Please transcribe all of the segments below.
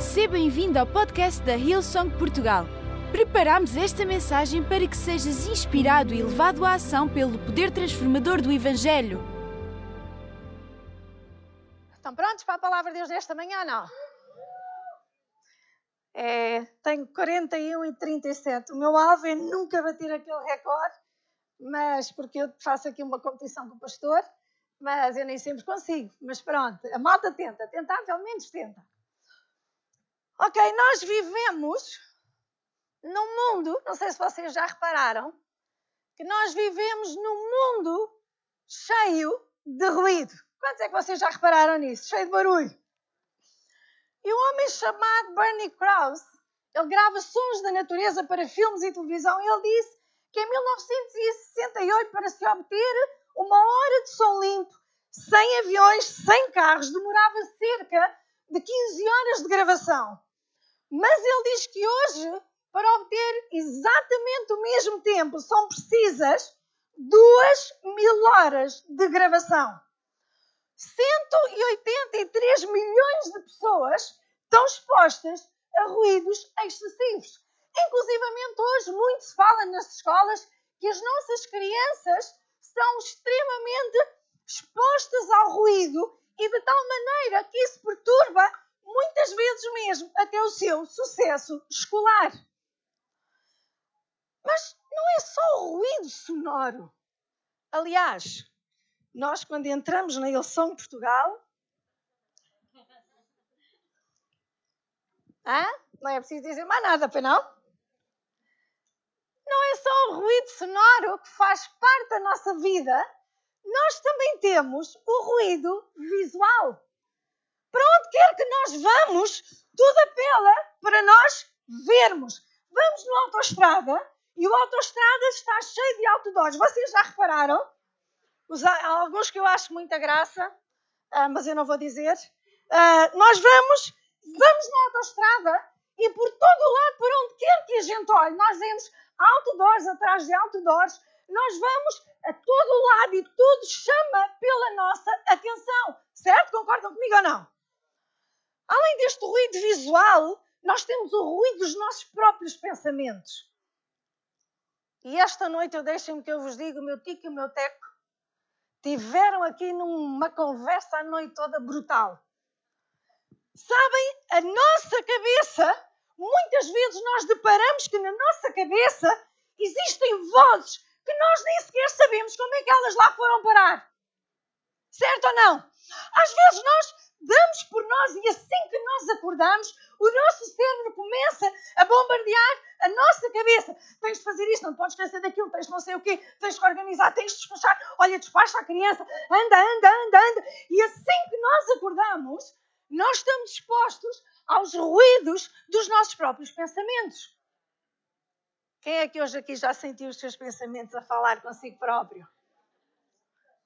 Seja bem-vindo ao podcast da Hillsong Portugal. Preparamos esta mensagem para que sejas inspirado e levado à ação pelo poder transformador do Evangelho. Estão prontos para a palavra de Deus desta manhã, não? É, tenho 41 e 37. O meu alvo é nunca bater aquele recorde, mas porque eu faço aqui uma competição com o pastor, mas eu nem sempre consigo. Mas pronto, a malta tenta, tentar pelo menos tenta. Ok, nós vivemos num mundo, não sei se vocês já repararam, que nós vivemos num mundo cheio de ruído. Quantos é que vocês já repararam nisso? Cheio de barulho. E um homem chamado Bernie Krause, ele grava sons da natureza para filmes e televisão, e ele disse que em 1968, para se obter uma hora de som limpo, sem aviões, sem carros, demorava cerca de 15 horas de gravação. Mas ele diz que hoje, para obter exatamente o mesmo tempo, são precisas duas mil horas de gravação. 183 milhões de pessoas estão expostas a ruídos excessivos. Inclusivamente hoje muito se fala nas escolas que as nossas crianças são extremamente expostas ao ruído e de tal maneira que isso perturba muitas vezes mesmo até o seu sucesso escolar. Mas não é só o ruído sonoro. Aliás, nós quando entramos na Ilson Portugal, Hã? não é preciso dizer mais nada, pois não? Não é só o ruído sonoro que faz parte da nossa vida, nós também temos o ruído visual. Para onde quer que nós vamos, tudo apela para nós vermos. Vamos numa autoestrada e o autoestrada está cheio de outdoors. Vocês já repararam? alguns que eu acho muita graça, uh, mas eu não vou dizer. Uh, nós vamos, vamos na autoestrada e por todo o lado, por onde quer que a gente olhe, nós vemos outdoors atrás de outdoors. Nós vamos a todo lado e tudo chama pela nossa atenção. Certo? Concordam comigo ou não? Além deste ruído visual, nós temos o ruído dos nossos próprios pensamentos. E esta noite eu deixem-me que eu vos diga, o meu tico e o meu teco tiveram aqui numa conversa a noite toda brutal. Sabem, a nossa cabeça, muitas vezes nós deparamos que na nossa cabeça existem vozes que nós nem sequer sabemos como é que elas lá foram parar. Certo ou não? Às vezes nós damos por nós e assim que nós acordamos, o nosso cérebro começa a bombardear a nossa cabeça. Tens de fazer isto, não podes esquecer daquilo, tens de não sei o quê, tens de organizar, tens de despachar. Olha, despacha a criança, anda, anda, anda, anda. E assim que nós acordamos, nós estamos expostos aos ruídos dos nossos próprios pensamentos. Quem é que hoje aqui já sentiu os seus pensamentos a falar consigo próprio?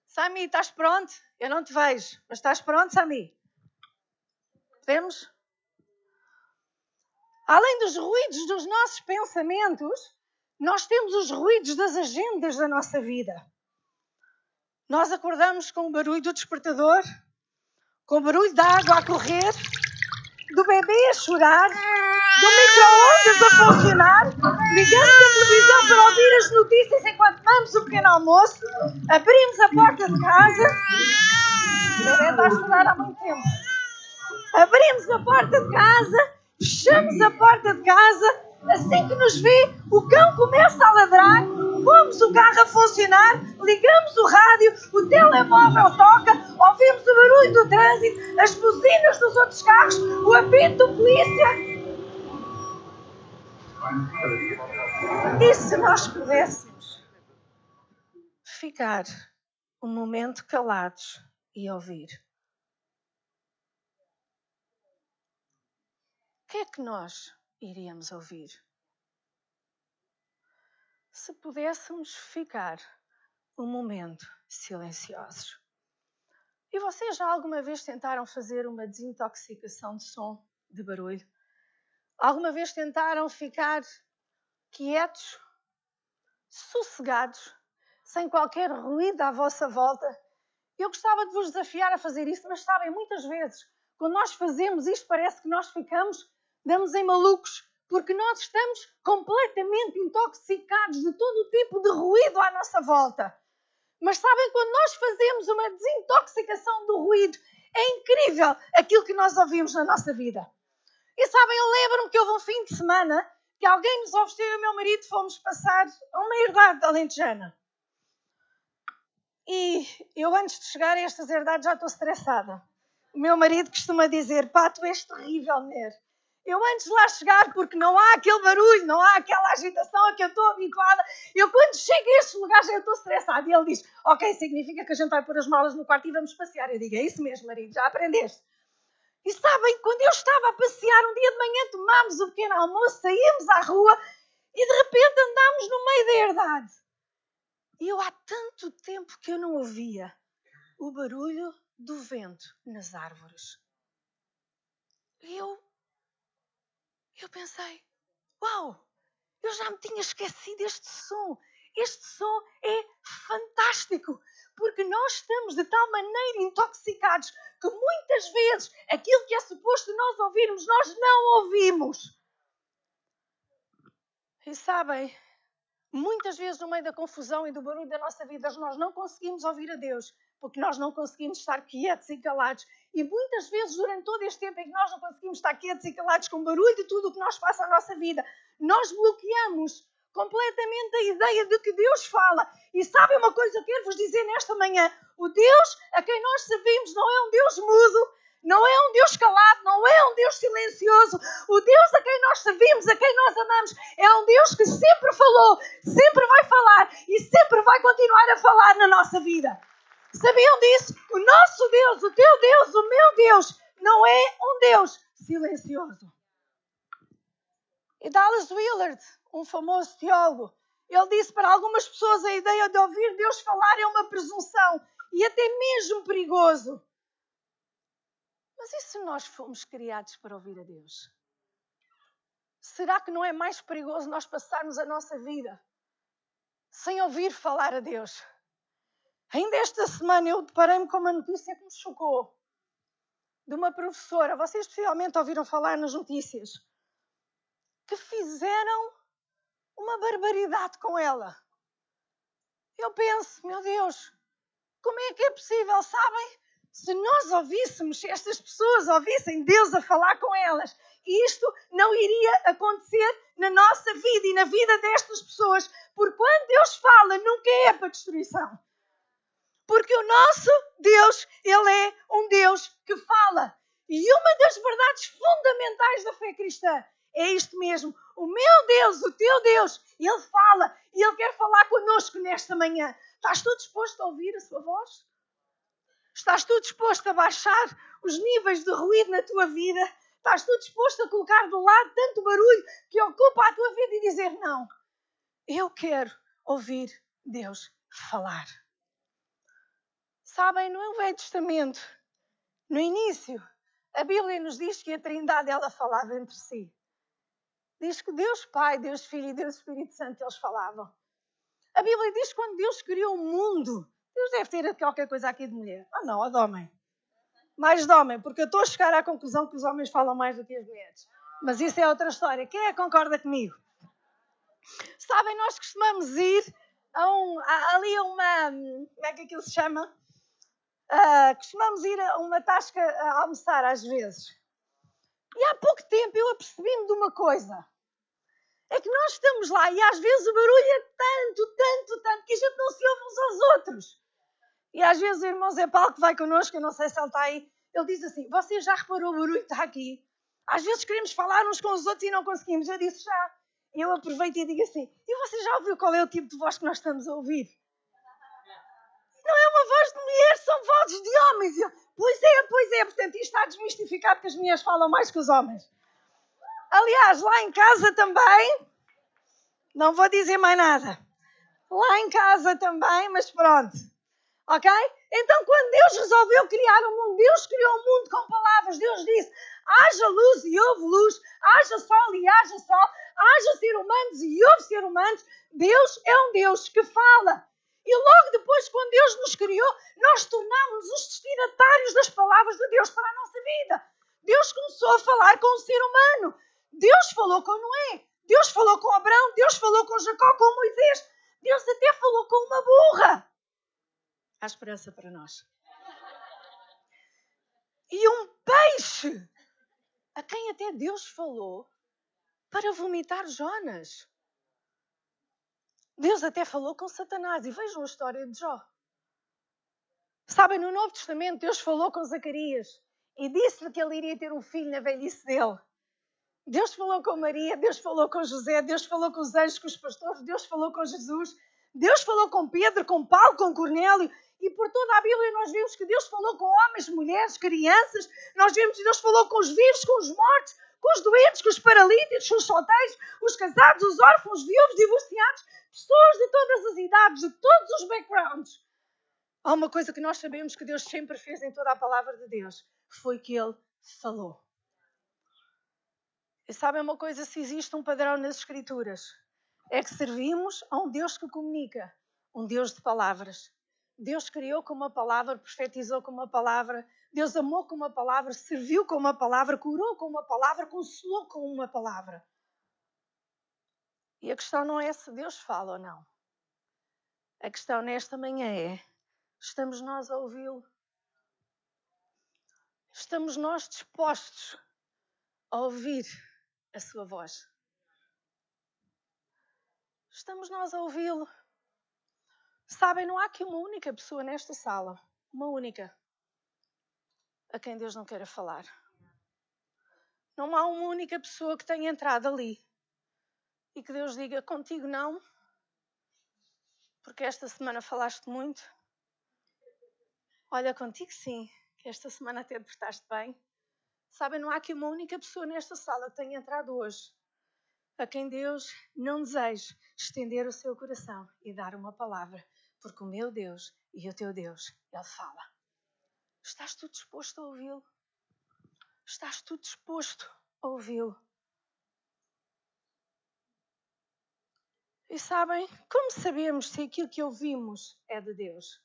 Sami, estás pronto? Eu não te vejo, mas estás pronto, Sami? Vemos? Além dos ruídos dos nossos pensamentos, nós temos os ruídos das agendas da nossa vida. Nós acordamos com o barulho do despertador, com o barulho da água a correr, do bebê a chorar, do micro-ondas a funcionar, ligamos a televisão para ouvir as notícias enquanto tomamos o pequeno almoço, abrimos a porta de casa. O bebê está a chorar há muito tempo. Abrimos a porta de casa, fechamos a porta de casa, assim que nos vê, o cão começa a ladrar, pomos o carro a funcionar, ligamos o rádio, o telemóvel toca, ouvimos o barulho do trânsito, as buzinas dos outros carros, o apito do polícia. E se nós pudéssemos ficar um momento calados e ouvir? Que é que nós iríamos ouvir? Se pudéssemos ficar um momento silenciosos. E vocês já alguma vez tentaram fazer uma desintoxicação de som, de barulho? Alguma vez tentaram ficar quietos, sossegados, sem qualquer ruído à vossa volta? Eu gostava de vos desafiar a fazer isso, mas sabem, muitas vezes quando nós fazemos isto, parece que nós ficamos, damos em malucos, porque nós estamos completamente intoxicados de todo o tipo de ruído à nossa volta. Mas sabem, quando nós fazemos uma desintoxicação do ruído, é incrível aquilo que nós ouvimos na nossa vida. E sabem, eu lembro-me que houve um fim de semana que alguém nos ofereceu e o meu marido fomos passar uma herdade alentejana. E eu, antes de chegar a estas herdades, já estou estressada. O meu marido costuma dizer: Pá, tu és terrível, mulher. Eu, antes de lá chegar, porque não há aquele barulho, não há aquela agitação a que eu estou habituada, eu, quando chego a estes lugares, eu estou estressada. E ele diz: Ok, significa que a gente vai pôr as malas no quarto e vamos passear. Eu digo: É isso mesmo, marido, já aprendeste. E sabem, quando eu estava a passear, um dia de manhã tomámos o pequeno almoço, saímos à rua e de repente andámos no meio da herdade. E eu há tanto tempo que eu não ouvia o barulho do vento nas árvores. Eu, eu pensei, uau, eu já me tinha esquecido deste som. Este som é fantástico, porque nós estamos de tal maneira intoxicados que muitas vezes aquilo que é suposto nós ouvirmos, nós não ouvimos. E sabem, muitas vezes no meio da confusão e do barulho da nossa vida, nós não conseguimos ouvir a Deus, porque nós não conseguimos estar quietos e calados. E muitas vezes, durante todo este tempo em que nós não conseguimos estar quietos e calados com o barulho de tudo o que nós passa na nossa vida, nós bloqueamos completamente a ideia de que Deus fala. E sabem uma coisa, eu quero vos dizer nesta manhã: o Deus a quem nós servimos não é um Deus mudo, não é um Deus calado, não é um Deus silencioso. O Deus a quem nós servimos, a quem nós amamos, é um Deus que sempre falou, sempre vai falar e sempre vai continuar a falar na nossa vida. Sabiam disso? O nosso Deus, o teu Deus, o meu Deus, não é um Deus silencioso. E Dallas Willard, um famoso teólogo, ele disse para algumas pessoas a ideia de ouvir Deus falar é uma presunção e até mesmo perigoso. Mas e se nós fomos criados para ouvir a Deus? Será que não é mais perigoso nós passarmos a nossa vida sem ouvir falar a Deus? Ainda esta semana eu deparei-me com uma notícia que me chocou. De uma professora, vocês possivelmente ouviram falar nas notícias, que fizeram uma barbaridade com ela. Eu penso, meu Deus, como é que é possível, sabem? Se nós ouvíssemos, se estas pessoas ouvissem Deus a falar com elas, isto não iria acontecer na nossa vida e na vida destas pessoas, porque quando Deus fala, nunca é para destruição. Porque o nosso Deus, Ele é um Deus que fala. E uma das verdades fundamentais da fé cristã é isto mesmo. O meu Deus, o teu Deus, Ele fala e Ele quer falar connosco nesta manhã. Estás tu disposto a ouvir a sua voz? Estás tu disposto a baixar os níveis de ruído na tua vida? Estás tu disposto a colocar do lado tanto barulho que ocupa a tua vida e dizer: Não, eu quero ouvir Deus falar. Sabem, no Velho Testamento, no início, a Bíblia nos diz que a Trindade ela falava entre si. Diz que Deus Pai, Deus Filho e Deus Espírito Santo eles falavam. A Bíblia diz que quando Deus criou o mundo, Deus deve ter qualquer coisa aqui de mulher. Ah, não, a de homem. Mais de homem, porque eu estou a chegar à conclusão que os homens falam mais do que as mulheres. Mas isso é outra história. Quem é que concorda comigo? Sabem, nós costumamos ir a um, a, ali a uma. Como é que aquilo se chama? Uh, costumamos ir a uma tasca a almoçar às vezes. E há pouco tempo eu apercebi-me de uma coisa. É que nós estamos lá e às vezes o barulho é tanto, tanto, tanto que a gente não se ouve uns aos outros. E às vezes o irmão Zé Paulo que vai connosco, eu não sei se ele está aí, ele diz assim: Você já reparou o barulho que está aqui? Às vezes queremos falar uns com os outros e não conseguimos. Eu disse já. Eu aproveito e digo assim: E você já ouviu qual é o tipo de voz que nós estamos a ouvir? Não é uma voz de mulher, são vozes de homens. Eu, pois é, pois é. Portanto, isto está desmistificado que as mulheres falam mais que os homens. Aliás, lá em casa também, não vou dizer mais nada. Lá em casa também, mas pronto. Ok? Então, quando Deus resolveu criar o mundo, Deus criou o mundo com palavras. Deus disse: haja luz e houve luz, haja sol e haja sol, haja ser humanos e houve ser humanos. Deus é um Deus que fala. E logo depois, quando Deus nos criou, nós tornámos-nos os destinatários das palavras de Deus para a nossa vida. Deus começou a falar com o ser humano. Deus falou com Noé. Deus falou com Abraão. Deus falou com Jacó, com Moisés. Deus até falou com uma burra. Há esperança para nós. E um peixe, a quem até Deus falou para vomitar Jonas. Deus até falou com Satanás. E vejam a história de Jó. Sabem, no Novo Testamento, Deus falou com Zacarias e disse-lhe que ele iria ter um filho na velhice dele. Deus falou com Maria, Deus falou com José, Deus falou com os anjos, com os pastores, Deus falou com Jesus, Deus falou com Pedro, com Paulo, com Cornélio. E por toda a Bíblia nós vemos que Deus falou com homens, mulheres, crianças. Nós vemos que Deus falou com os vivos, com os mortos, com os doentes, com os paralíticos, com os solteiros, os casados, os órfãos, viúvos, divorciados, pessoas de todas as idades, de todos os backgrounds. Há uma coisa que nós sabemos que Deus sempre fez em toda a palavra de Deus, foi que Ele falou. E sabem uma coisa, se existe um padrão nas Escrituras, é que servimos a um Deus que comunica, um Deus de palavras. Deus criou com uma palavra, profetizou com uma palavra, Deus amou com uma palavra, serviu com uma palavra, curou com uma palavra, consolou com uma palavra. E a questão não é se Deus fala ou não. A questão nesta manhã é Estamos nós a ouvi-lo? Estamos nós dispostos a ouvir a sua voz? Estamos nós a ouvi-lo? Sabem, não há aqui uma única pessoa nesta sala, uma única, a quem Deus não queira falar. Não há uma única pessoa que tenha entrado ali e que Deus diga: contigo não, porque esta semana falaste muito Olha, contigo sim, que esta semana até te portaste bem. Sabem, não há aqui uma única pessoa nesta sala que tenha entrado hoje a quem Deus não deseja estender o seu coração e dar uma palavra, porque o meu Deus e o teu Deus, Ele fala. Estás tu disposto a ouvi-lo? Estás tu disposto a ouvi-lo? E sabem, como sabemos se aquilo que ouvimos é de Deus?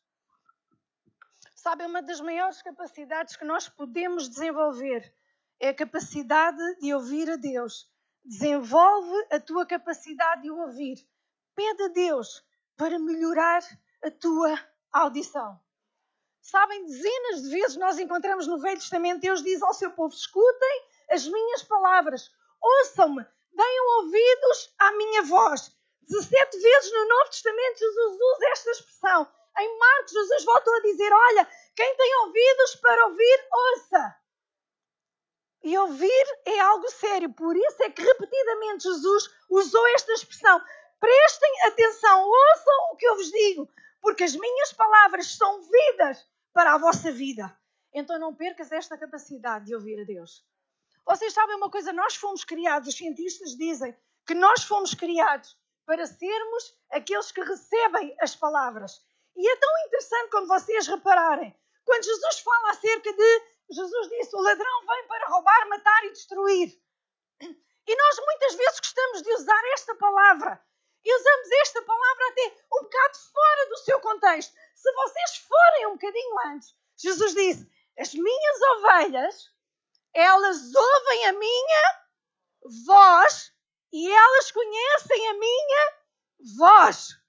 Sabe, uma das maiores capacidades que nós podemos desenvolver é a capacidade de ouvir a Deus. Desenvolve a tua capacidade de ouvir. Pede a Deus para melhorar a tua audição. Sabem, dezenas de vezes nós encontramos no Velho Testamento, Deus diz ao seu povo: escutem as minhas palavras, ouçam-me, deem ouvidos à minha voz. 17 vezes no Novo Testamento Jesus usa esta expressão. Em Marcos, Jesus voltou a dizer: Olha, quem tem ouvidos para ouvir, ouça. E ouvir é algo sério, por isso é que repetidamente Jesus usou esta expressão. Prestem atenção, ouçam o que eu vos digo, porque as minhas palavras são vidas para a vossa vida. Então não percas esta capacidade de ouvir a Deus. Vocês sabem uma coisa? Nós fomos criados, os cientistas dizem que nós fomos criados para sermos aqueles que recebem as palavras. E é tão interessante quando vocês repararem, quando Jesus fala acerca de, Jesus disse, o ladrão vem para roubar, matar e destruir. E nós muitas vezes gostamos de usar esta palavra. E usamos esta palavra até um bocado fora do seu contexto. Se vocês forem um bocadinho antes, Jesus disse: As minhas ovelhas, elas ouvem a minha voz e elas conhecem a minha voz.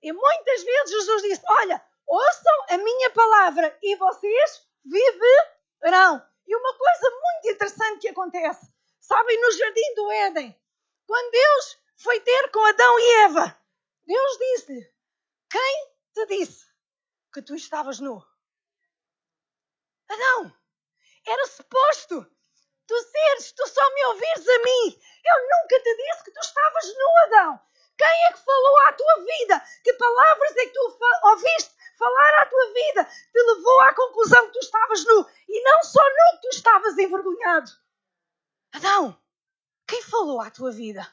E muitas vezes Jesus disse: Olha, ouçam a minha palavra e vocês viverão. E uma coisa muito interessante que acontece, sabem, no jardim do Éden, quando Deus foi ter com Adão e Eva, Deus disse-lhe: Quem te disse que tu estavas nu? Adão, era suposto tu seres, tu só me ouvires a mim. Eu nunca te disse que tu estavas nu, Adão. Quem é que falou à tua vida? Que palavras é que tu ouviste falar à tua vida? Te levou à conclusão que tu estavas nu. E não só nu, que tu estavas envergonhado. Adão, quem falou à tua vida?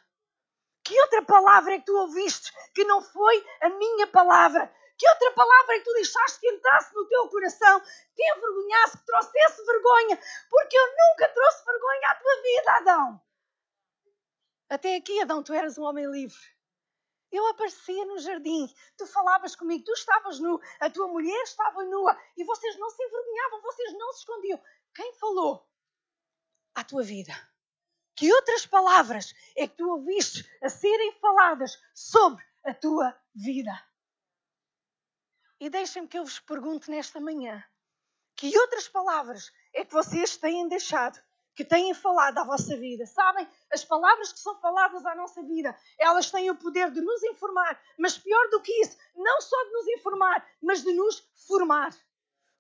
Que outra palavra é que tu ouviste que não foi a minha palavra? Que outra palavra que tu deixaste que entrasse no teu coração, te envergonhasse, que trouxesse vergonha? Porque eu nunca trouxe vergonha à tua vida, Adão. Até aqui, Adão, tu eras um homem livre. Eu aparecia no jardim, tu falavas comigo, tu estavas nu, a tua mulher estava nua e vocês não se envergonhavam, vocês não se escondiam. Quem falou? tua vida? Que outras palavras é que tu ouviste a serem faladas sobre a tua vida? E deixem-me que eu vos pergunte nesta manhã: que outras palavras é que vocês têm deixado que têm falado à vossa vida. Sabem, as palavras que são faladas à nossa vida, elas têm o poder de nos informar, mas pior do que isso, não só de nos informar, mas de nos formar.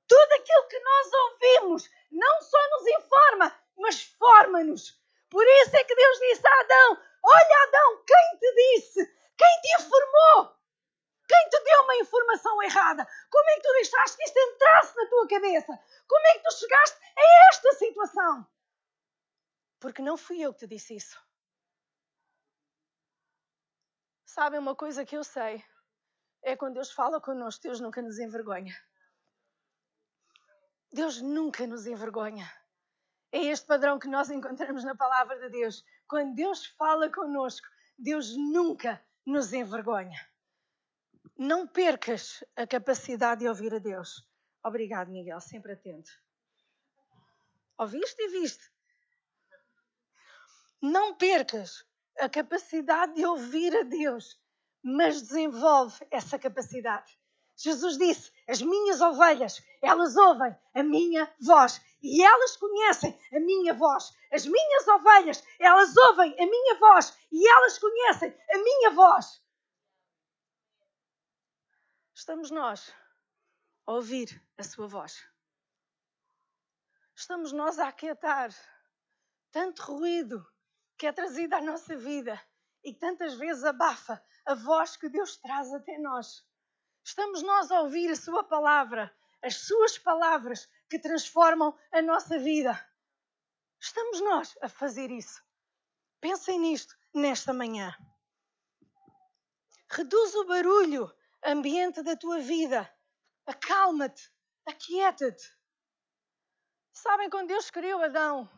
Tudo aquilo que nós ouvimos não só nos informa, mas forma-nos. Por isso é que Deus disse a Adão: Olha, Adão, quem te disse? Quem te informou? Quem te deu uma informação errada? Como é que tu deixaste que isto entrasse na tua cabeça? Como é que tu chegaste a esta situação? Porque não fui eu que te disse isso. Sabem uma coisa que eu sei? É quando Deus fala connosco, Deus nunca nos envergonha. Deus nunca nos envergonha. É este padrão que nós encontramos na palavra de Deus. Quando Deus fala connosco, Deus nunca nos envergonha. Não percas a capacidade de ouvir a Deus. Obrigado, Miguel, sempre atento. Ouviste e viste? Não percas a capacidade de ouvir a Deus, mas desenvolve essa capacidade. Jesus disse: As minhas ovelhas, elas ouvem a minha voz e elas conhecem a minha voz. As minhas ovelhas, elas ouvem a minha voz e elas conhecem a minha voz. Estamos nós a ouvir a sua voz. Estamos nós a aquietar tanto ruído que é trazida à nossa vida e que tantas vezes abafa a voz que Deus traz até nós. Estamos nós a ouvir a Sua palavra, as Suas palavras que transformam a nossa vida. Estamos nós a fazer isso. Pensem nisto nesta manhã. Reduz o barulho ambiente da tua vida. Acalma-te, aquieta-te. Sabem quando Deus criou Adão?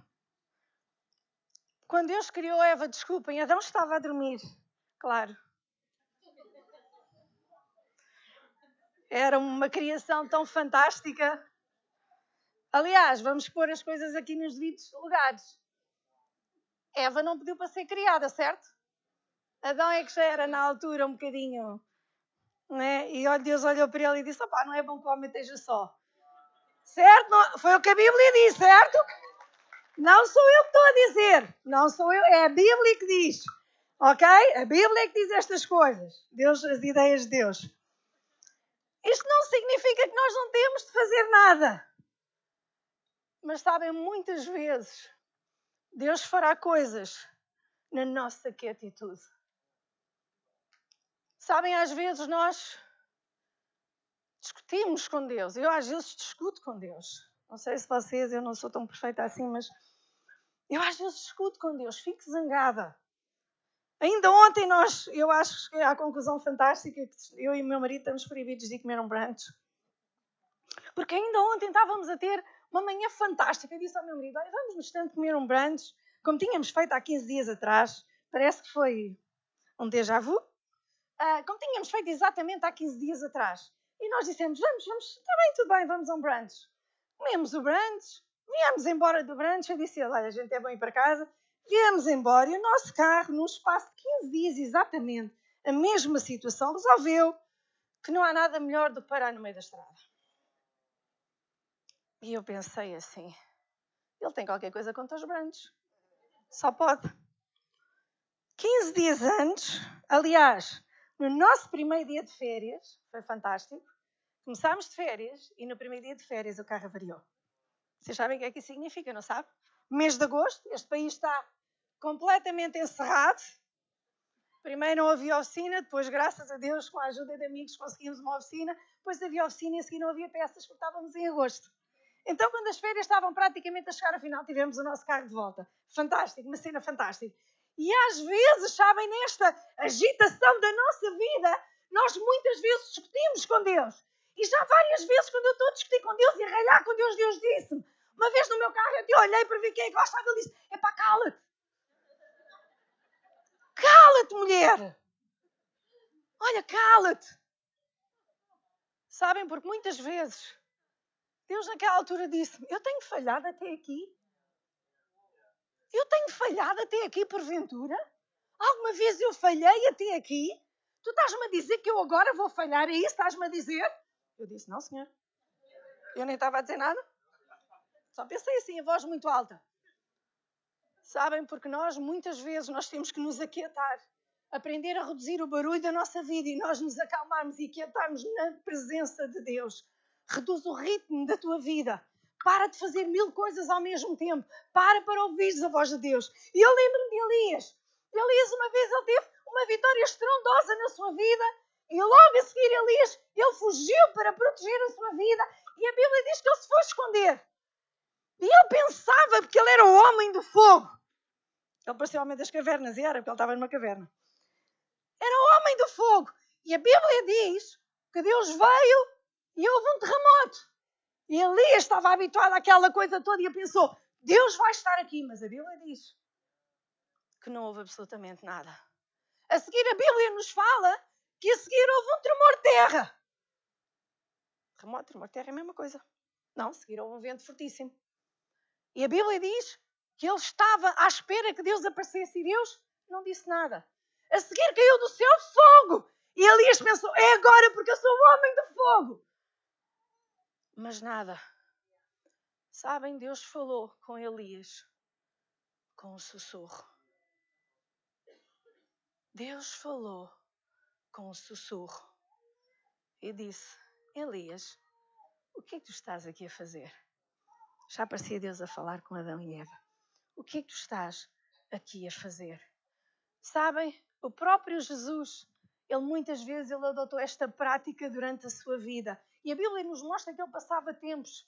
Quando Deus criou Eva, desculpem, Adão estava a dormir, claro. Era uma criação tão fantástica. Aliás, vamos pôr as coisas aqui nos devidos lugares. Eva não pediu para ser criada, certo? Adão é que já era na altura um bocadinho. Né? E Deus olhou para ele e disse: Opá, não é bom que o homem esteja só. Certo? Não, foi o que a Bíblia diz, certo? Não sou eu que estou a dizer. Não sou eu. É a Bíblia que diz. Ok? A Bíblia é que diz estas coisas. Deus, as ideias de Deus. Isto não significa que nós não temos de fazer nada. Mas sabem, muitas vezes Deus fará coisas na nossa quietude. Sabem, às vezes nós discutimos com Deus. Eu às vezes discuto com Deus. Não sei se vocês, eu não sou tão perfeita assim, mas eu às vezes discuto com Deus, fico zangada. Ainda ontem nós, eu acho que à conclusão fantástica que eu e o meu marido estamos proibidos de comer um brunch. Porque ainda ontem estávamos a ter uma manhã fantástica. Eu disse ao meu marido, olha, vamos no instante comer um brunch, como tínhamos feito há 15 dias atrás. Parece que foi um déjà vu. Uh, como tínhamos feito exatamente há 15 dias atrás. E nós dissemos, vamos, vamos, está bem, tudo bem, vamos a um brunch. Comemos o brunch, viemos embora do brunch, eu disse, olha, a gente é bom ir para casa. Viemos embora e o nosso carro, num espaço de 15 dias exatamente, a mesma situação, resolveu que não há nada melhor do que parar no meio da estrada. E eu pensei assim, ele tem qualquer coisa contra os brunches. Só pode. 15 dias antes, aliás, no nosso primeiro dia de férias, foi fantástico, Começámos de férias e no primeiro dia de férias o carro avariou. Vocês sabem o que é que isso significa, não sabe? Mês de agosto, este país está completamente encerrado. Primeiro não havia oficina, depois, graças a Deus, com a ajuda de amigos, conseguimos uma oficina. Depois havia oficina e a seguir não havia peças porque estávamos em agosto. Então, quando as férias estavam praticamente a chegar ao final, tivemos o nosso carro de volta. Fantástico, uma cena fantástica. E às vezes, sabem, nesta agitação da nossa vida, nós muitas vezes discutimos com Deus. E já várias vezes, quando eu estou a discutir com Deus e a ralhar com Deus, Deus disse-me. Uma vez no meu carro eu te olhei para ver quem é que gostava. Ele disse: É pá, cala-te. Cala-te, mulher. Olha, cala-te. Sabem, porque muitas vezes Deus naquela altura disse-me: Eu tenho falhado até aqui. Falhado até aqui, porventura? Alguma vez eu falhei até aqui? Tu estás-me a dizer que eu agora vou falhar? É isso que estás-me a dizer? Eu disse: Não, senhor. Eu nem estava a dizer nada. Só pensei assim, a voz muito alta. Sabem, porque nós, muitas vezes, nós temos que nos aquietar. Aprender a reduzir o barulho da nossa vida e nós nos acalmarmos e aquietarmos na presença de Deus. Reduz o ritmo da tua vida. Para de fazer mil coisas ao mesmo tempo. Para para ouvires a voz de Deus. E eu lembro-me de Elias. Elias, uma vez, ele teve uma vitória estrondosa na sua vida. E logo a seguir, Elias, ele fugiu para proteger a sua vida. E a Bíblia diz que ele se foi esconder. E ele pensava, porque ele era o homem do fogo. Ele parecia o homem das cavernas, e era, porque ele estava numa caverna. Era o homem do fogo. E a Bíblia diz que Deus veio e houve um terremoto. E Elias estava habituado àquela coisa toda e pensou: Deus vai estar aqui. Mas a Bíblia diz que não houve absolutamente nada. A seguir, a Bíblia nos fala que a seguir houve um tremor de terra. Terremoto, tremor de terra é a mesma coisa. Não, a seguir houve um vento fortíssimo. E a Bíblia diz que ele estava à espera que Deus aparecesse e Deus não disse nada. A seguir caiu do céu fogo. E Elias pensou: é agora porque eu sou o homem do fogo. Mas nada. Sabem, Deus falou com Elias com um sussurro. Deus falou com um sussurro e disse: Elias, o que é que tu estás aqui a fazer? Já parecia Deus a falar com Adão e Eva. O que é que tu estás aqui a fazer? Sabem, o próprio Jesus, ele muitas vezes ele adotou esta prática durante a sua vida. E a Bíblia nos mostra que ele passava tempos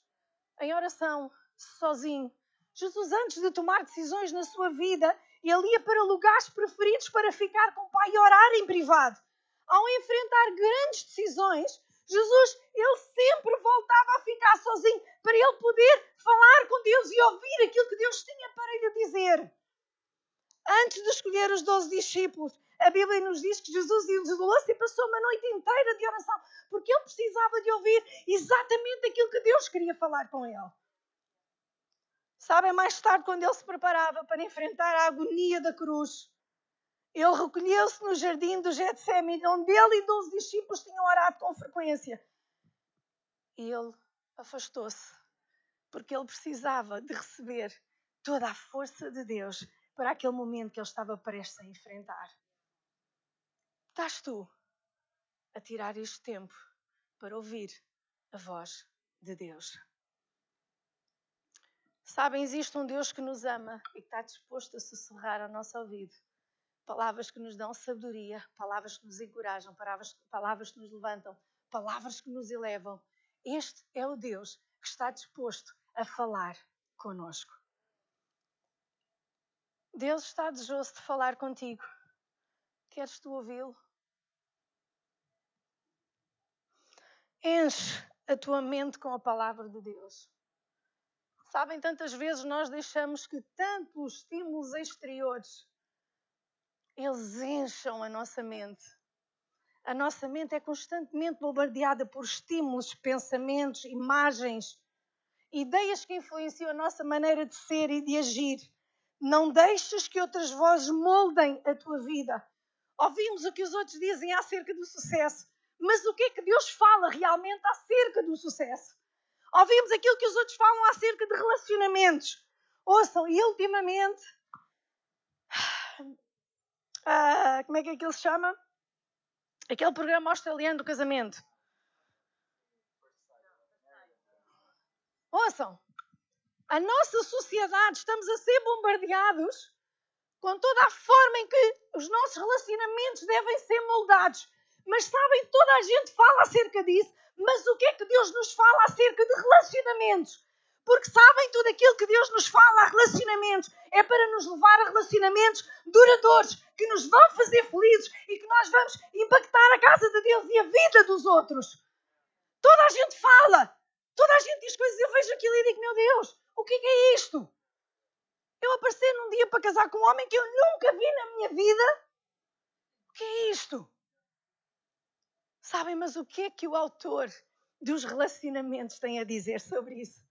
em oração, sozinho. Jesus, antes de tomar decisões na sua vida, ele ia para lugares preferidos para ficar com o Pai e orar em privado. Ao enfrentar grandes decisões, Jesus, ele sempre voltava a ficar sozinho para ele poder falar com Deus e ouvir aquilo que Deus tinha para lhe dizer. Antes de escolher os doze discípulos, a Bíblia nos diz que Jesus isolou-se e passou uma noite inteira de oração, porque ele precisava de ouvir exatamente aquilo que Deus queria falar com ele. Sabem, mais tarde, quando ele se preparava para enfrentar a agonia da cruz, ele recolheu-se no jardim do Getsemane, onde ele e doze discípulos tinham orado com frequência. E ele afastou-se, porque ele precisava de receber toda a força de Deus para aquele momento que ele estava prestes a enfrentar. Estás tu a tirar este tempo para ouvir a voz de Deus. Sabem, existe um Deus que nos ama e que está disposto a sussurrar ao nosso ouvido palavras que nos dão sabedoria, palavras que nos encorajam, palavras, palavras que nos levantam, palavras que nos elevam. Este é o Deus que está disposto a falar conosco. Deus está desejoso de falar contigo. Queres tu ouvi-lo? Enche a tua mente com a palavra de Deus. Sabem, tantas vezes nós deixamos que tantos estímulos exteriores eles encham a nossa mente. A nossa mente é constantemente bombardeada por estímulos, pensamentos, imagens, ideias que influenciam a nossa maneira de ser e de agir. Não deixes que outras vozes moldem a tua vida. Ouvimos o que os outros dizem acerca do sucesso, mas o que é que Deus fala realmente acerca do sucesso? Ouvimos aquilo que os outros falam acerca de relacionamentos. Ouçam, e ultimamente ah, como é que aquilo se chama? Aquele programa australiano do casamento. Ouçam, a nossa sociedade estamos a ser bombardeados com toda a forma em que os nossos relacionamentos devem ser moldados. Mas sabem, toda a gente fala acerca disso, mas o que é que Deus nos fala acerca de relacionamentos? Porque sabem, tudo aquilo que Deus nos fala a relacionamentos é para nos levar a relacionamentos duradouros, que nos vão fazer felizes e que nós vamos impactar a casa de Deus e a vida dos outros. Toda a gente fala, toda a gente diz coisas, eu vejo aquilo e digo, meu Deus, o que é, é isto? Eu aparecer num dia para casar com um homem que eu nunca vi na minha vida? O que é isto? Sabem, mas o que é que o autor dos relacionamentos tem a dizer sobre isso?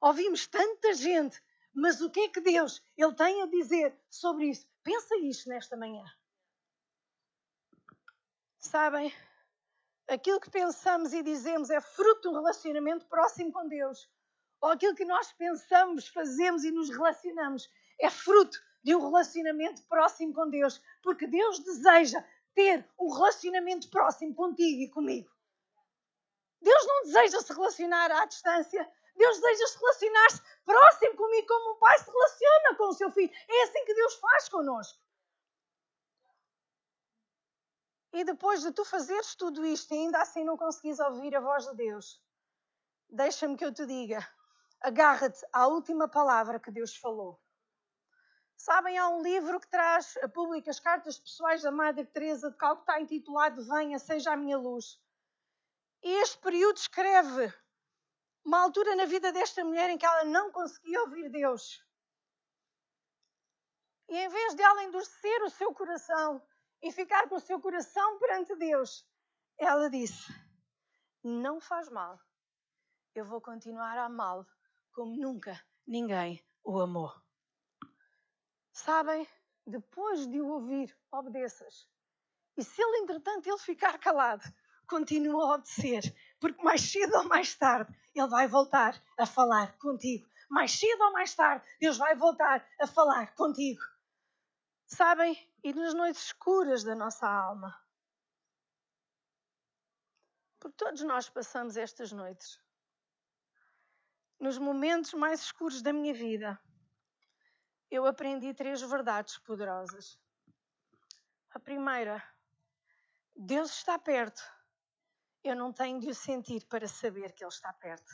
Ouvimos tanta gente Mas o que é que Deus ele tem a dizer sobre isso? Pensa isto nesta manhã. Sabem, aquilo que pensamos e dizemos é fruto de um relacionamento próximo com Deus. Ou aquilo que nós pensamos, fazemos e nos relacionamos é fruto de um relacionamento próximo com Deus. Porque Deus deseja ter um relacionamento próximo contigo e comigo. Deus não deseja se relacionar à distância. Deus deseja se relacionar-se próximo comigo, como um pai se relaciona com o seu filho. É assim que Deus faz conosco. E depois de tu fazeres tudo isto e ainda assim não conseguires ouvir a voz de Deus, deixa-me que eu te diga: agarra-te à última palavra que Deus falou. Sabem, há um livro que traz, publica as cartas pessoais da Madre Teresa de Calcutá intitulado Venha, seja a minha luz. E este período escreve uma altura na vida desta mulher em que ela não conseguia ouvir Deus. E em vez de ela endurecer o seu coração e ficar com o seu coração perante Deus, ela disse: Não faz mal, eu vou continuar a amá-lo como nunca ninguém o amou. Sabem, depois de o ouvir, obedeças. E se ele, entretanto, ele ficar calado, continua a obedecer, porque mais cedo ou mais tarde ele vai voltar a falar contigo. Mais cedo ou mais tarde, Deus vai voltar a falar contigo. Sabem? E nas noites escuras da nossa alma. Porque todos nós passamos estas noites. Nos momentos mais escuros da minha vida, eu aprendi três verdades poderosas. A primeira, Deus está perto. Eu não tenho de o sentir para saber que Ele está perto.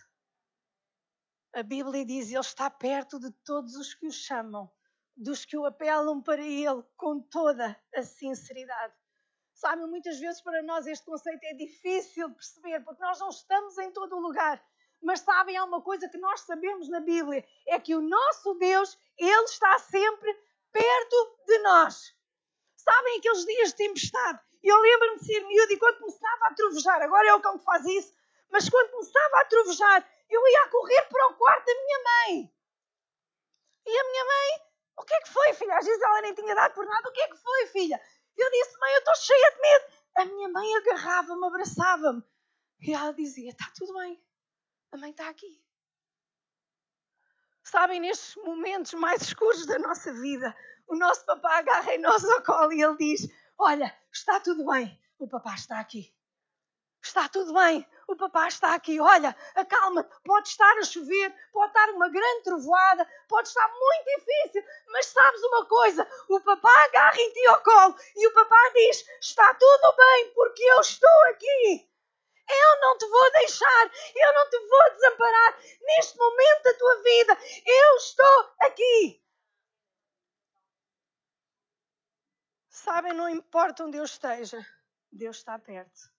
A Bíblia diz: Ele está perto de todos os que o chamam dos que o apelam para Ele com toda a sinceridade. Sabe, muitas vezes para nós este conceito é difícil de perceber, porque nós não estamos em todo o lugar. Mas sabem, há uma coisa que nós sabemos na Bíblia: é que o nosso Deus, Ele está sempre perto de nós. Sabem aqueles dias de tempestade? Eu lembro-me de ser miúdo e quando começava a trovejar, agora é o cão que faz isso, mas quando começava a trovejar, eu ia a correr para o quarto da minha mãe. E a minha mãe o que é que foi, filha? A Gisela nem tinha dado por nada. O que é que foi, filha? Eu disse, mãe, eu estou cheia de medo. A minha mãe agarrava-me, abraçava-me. E ela dizia: Está tudo bem, a mãe está aqui. Sabem, nestes momentos mais escuros da nossa vida, o nosso papá agarra em nós ao colo e ele diz: Olha, está tudo bem, o papá está aqui. Está tudo bem, o papá está aqui. Olha, acalma-te. Pode estar a chover, pode estar uma grande trovoada, pode estar muito difícil, mas sabes uma coisa? O papá agarra em ti ao colo e o papá diz: Está tudo bem, porque eu estou aqui. Eu não te vou deixar, eu não te vou desamparar neste momento da tua vida. Eu estou aqui. Sabem, não importa onde eu esteja, Deus está perto.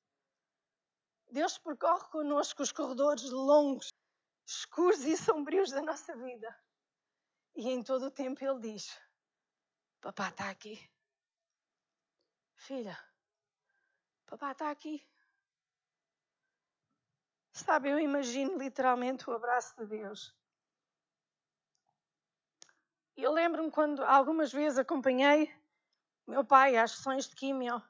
Deus percorre connosco os corredores longos, escuros e sombrios da nossa vida. E em todo o tempo Ele diz: Papá está aqui. Filha, papá está aqui. Sabe, eu imagino literalmente o abraço de Deus. Eu lembro-me quando algumas vezes acompanhei meu pai às sessões de químio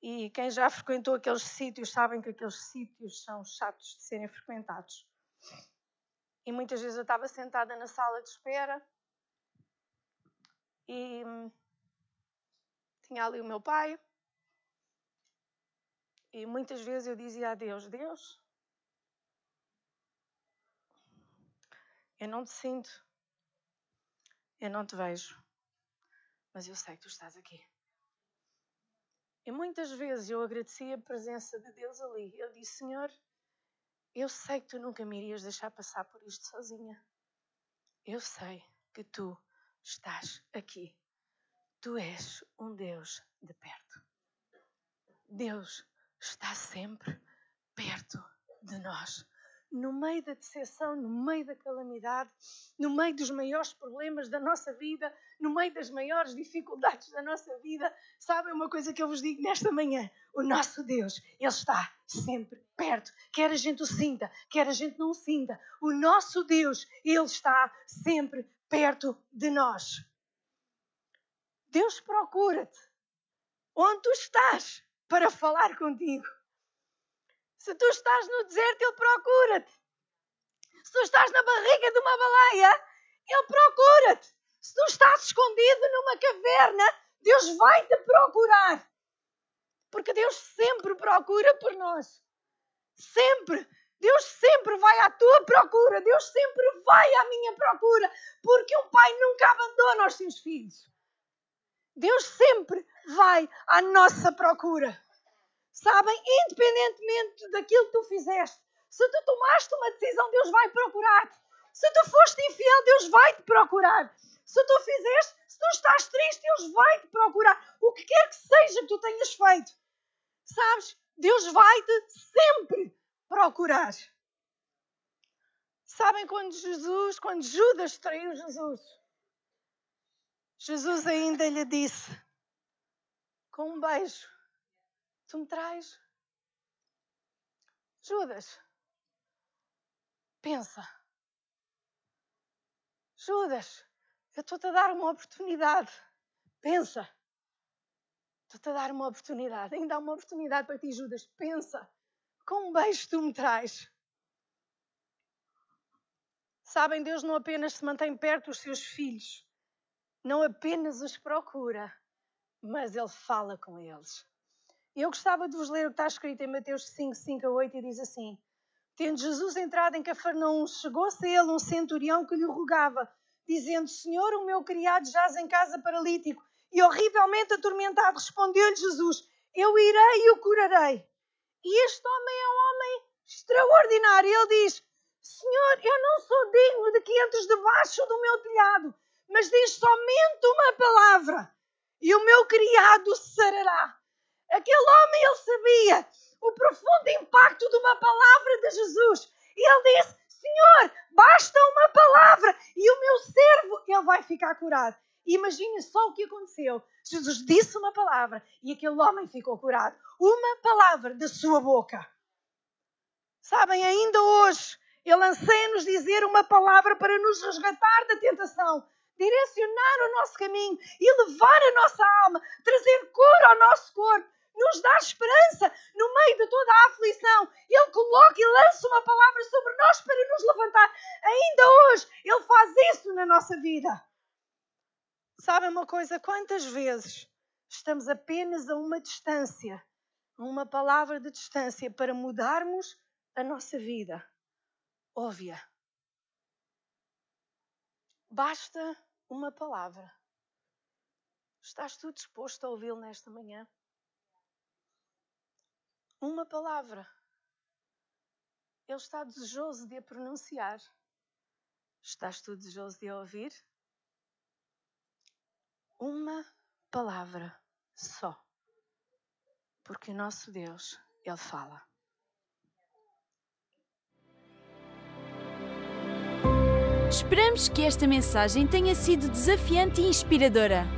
e quem já frequentou aqueles sítios sabem que aqueles sítios são chatos de serem frequentados. E muitas vezes eu estava sentada na sala de espera e hum, tinha ali o meu pai. E muitas vezes eu dizia a Deus: Deus, eu não te sinto, eu não te vejo, mas eu sei que tu estás aqui. E muitas vezes eu agradeci a presença de Deus ali. Eu disse: Senhor, eu sei que tu nunca me irias deixar passar por isto sozinha. Eu sei que tu estás aqui. Tu és um Deus de perto. Deus está sempre perto de nós no meio da decepção, no meio da calamidade, no meio dos maiores problemas da nossa vida, no meio das maiores dificuldades da nossa vida, sabem uma coisa que eu vos digo nesta manhã? O nosso Deus, Ele está sempre perto. Quer a gente o sinta, quer a gente não o sinta. O nosso Deus, Ele está sempre perto de nós. Deus procura-te onde tu estás para falar contigo. Se tu estás no deserto, Ele procura-te. Se tu estás na barriga de uma baleia, Ele procura-te. Se tu estás escondido numa caverna, Deus vai te procurar. Porque Deus sempre procura por nós. Sempre. Deus sempre vai à tua procura. Deus sempre vai à minha procura. Porque um pai nunca abandona os seus filhos. Deus sempre vai à nossa procura. Sabem, independentemente daquilo que tu fizeste, se tu tomaste uma decisão, Deus vai procurar-te. Se tu foste infiel, Deus vai te procurar. Se tu fizeste, se tu estás triste, Deus vai te procurar. O que quer que seja que tu tenhas feito, sabes, Deus vai te sempre procurar. Sabem quando Jesus, quando Judas traiu Jesus, Jesus ainda lhe disse: com um beijo, tu me traz. Judas, pensa. Judas, eu estou-te a dar uma oportunidade. Pensa. Estou-te a dar uma oportunidade. Ainda há uma oportunidade para ti, Judas. Pensa. Com um beijo tu me traz. Sabem, Deus não apenas se mantém perto dos seus filhos, não apenas os procura, mas Ele fala com eles. Eu gostava de vos ler o que está escrito em Mateus 5, 5 a 8 e diz assim: Tendo Jesus entrado em Cafarnaum, chegou-se a ele um centurião que lhe rogava, dizendo: Senhor, o meu criado jaz em casa paralítico e horrivelmente atormentado. Respondeu-lhe Jesus: Eu irei e o curarei. E este homem é um homem extraordinário. Ele diz: Senhor, eu não sou digno de que entres debaixo do meu telhado mas diz somente uma palavra e o meu criado sarará. Aquele homem, ele sabia o profundo impacto de uma palavra de Jesus. E ele disse: Senhor, basta uma palavra e o meu servo, ele vai ficar curado. Imagine só o que aconteceu. Jesus disse uma palavra e aquele homem ficou curado. Uma palavra da sua boca. Sabem, ainda hoje, ele anseia-nos dizer uma palavra para nos resgatar da tentação, direcionar o nosso caminho e levar a nossa alma, trazer cura ao nosso corpo, nos dar esperança no meio de toda a aflição. Ele coloca e lança uma palavra sobre nós para nos levantar. Ainda hoje, Ele faz isso na nossa vida. Sabem uma coisa? Quantas vezes estamos apenas a uma distância, a uma palavra de distância, para mudarmos a nossa vida? Óbvia. Basta uma palavra. Estás tu disposto a ouvi-lo nesta manhã? Uma palavra. Ele está desejoso de a pronunciar. Estás tu desejoso de a ouvir? Uma palavra só. Porque o nosso Deus, Ele fala. Esperamos que esta mensagem tenha sido desafiante e inspiradora.